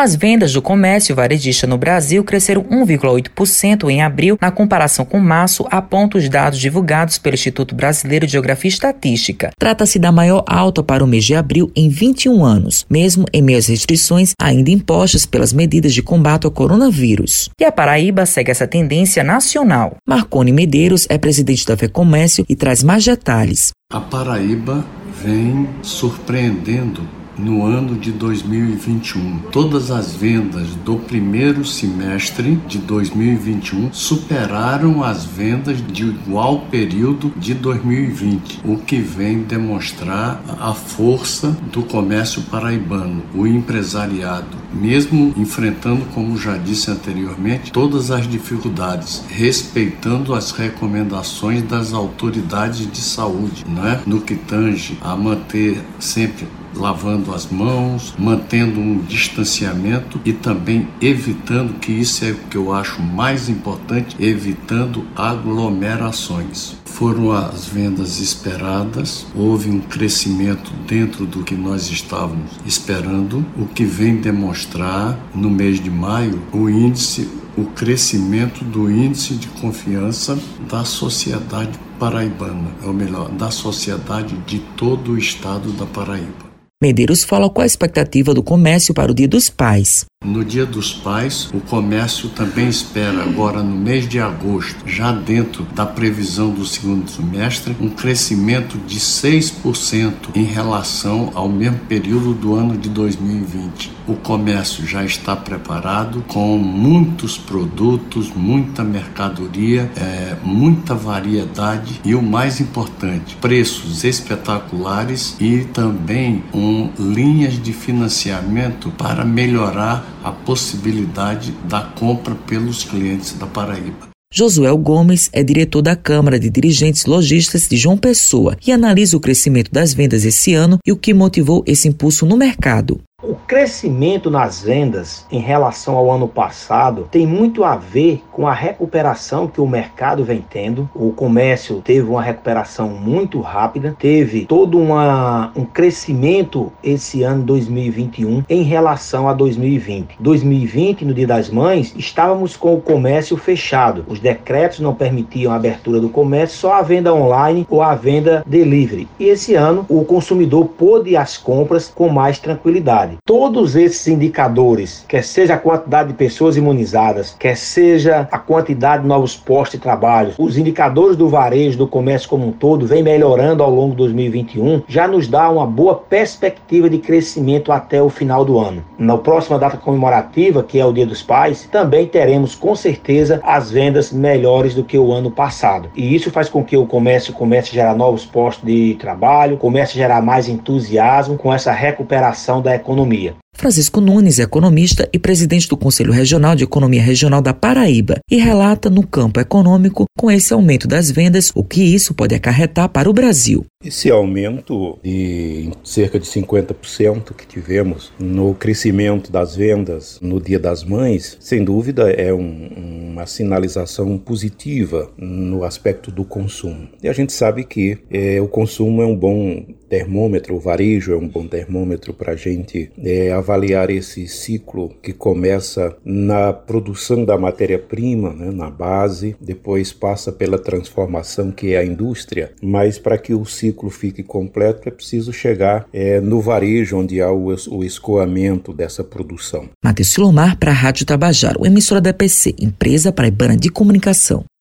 As vendas do comércio varejista no Brasil cresceram 1,8% em abril, na comparação com março, aponta os dados divulgados pelo Instituto Brasileiro de Geografia e Estatística. Trata-se da maior alta para o mês de abril em 21 anos, mesmo em meio às restrições ainda impostas pelas medidas de combate ao coronavírus. E a Paraíba segue essa tendência nacional. Marconi Medeiros é presidente da FEComércio e traz mais detalhes. A Paraíba vem surpreendendo no ano de 2021. Todas as vendas do primeiro semestre de 2021 superaram as vendas de igual período de 2020, o que vem demonstrar a força do comércio paraibano, o empresariado, mesmo enfrentando, como já disse anteriormente, todas as dificuldades, respeitando as recomendações das autoridades de saúde, né? no que tange a manter sempre lavando as mãos, mantendo um distanciamento e também evitando, que isso é o que eu acho mais importante, evitando aglomerações. Foram as vendas esperadas, houve um crescimento dentro do que nós estávamos esperando, o que vem demonstrar no mês de maio o índice o crescimento do índice de confiança da sociedade paraibana, ou melhor, da sociedade de todo o estado da Paraíba. Medeiros fala qual a expectativa do comércio para o Dia dos Pais. No Dia dos Pais, o comércio também espera agora no mês de agosto, já dentro da previsão do segundo semestre, um crescimento de 6% em relação ao mesmo período do ano de 2020. O comércio já está preparado com muitos produtos, muita mercadoria, é, muita variedade e o mais importante, preços espetaculares e também um, linhas de financiamento para melhorar a possibilidade da compra pelos clientes da Paraíba. Josué Gomes é diretor da Câmara de Dirigentes Lojistas de João Pessoa e analisa o crescimento das vendas esse ano e o que motivou esse impulso no mercado. O crescimento nas vendas em relação ao ano passado tem muito a ver com a recuperação que o mercado vem tendo. O comércio teve uma recuperação muito rápida, teve todo uma, um crescimento esse ano 2021 em relação a 2020. 2020, no Dia das Mães, estávamos com o comércio fechado. Os decretos não permitiam a abertura do comércio, só a venda online ou a venda delivery. E esse ano o consumidor pôde as compras com mais tranquilidade. Todos esses indicadores, quer seja a quantidade de pessoas imunizadas, quer seja a quantidade de novos postos de trabalho, os indicadores do varejo, do comércio como um todo, vem melhorando ao longo de 2021, já nos dá uma boa perspectiva de crescimento até o final do ano. Na próxima data comemorativa, que é o Dia dos Pais, também teremos com certeza as vendas melhores do que o ano passado. E isso faz com que o comércio comece a gerar novos postos de trabalho, comece a gerar mais entusiasmo com essa recuperação da economia economia. Francisco Nunes é economista e presidente do Conselho Regional de Economia Regional da Paraíba e relata no campo econômico, com esse aumento das vendas, o que isso pode acarretar para o Brasil. Esse aumento de cerca de 50% que tivemos no crescimento das vendas no Dia das Mães, sem dúvida é um, uma sinalização positiva no aspecto do consumo. E a gente sabe que é, o consumo é um bom termômetro, o varejo é um bom termômetro para a gente é, avaliar esse ciclo que começa na produção da matéria-prima, né, na base, depois passa pela transformação que é a indústria, mas para que o ciclo fique completo é preciso chegar é, no varejo, onde há o, o escoamento dessa produção. Matheus Silomar para a Rádio Tabajaro, emissora da PC, empresa paraibana de comunicação.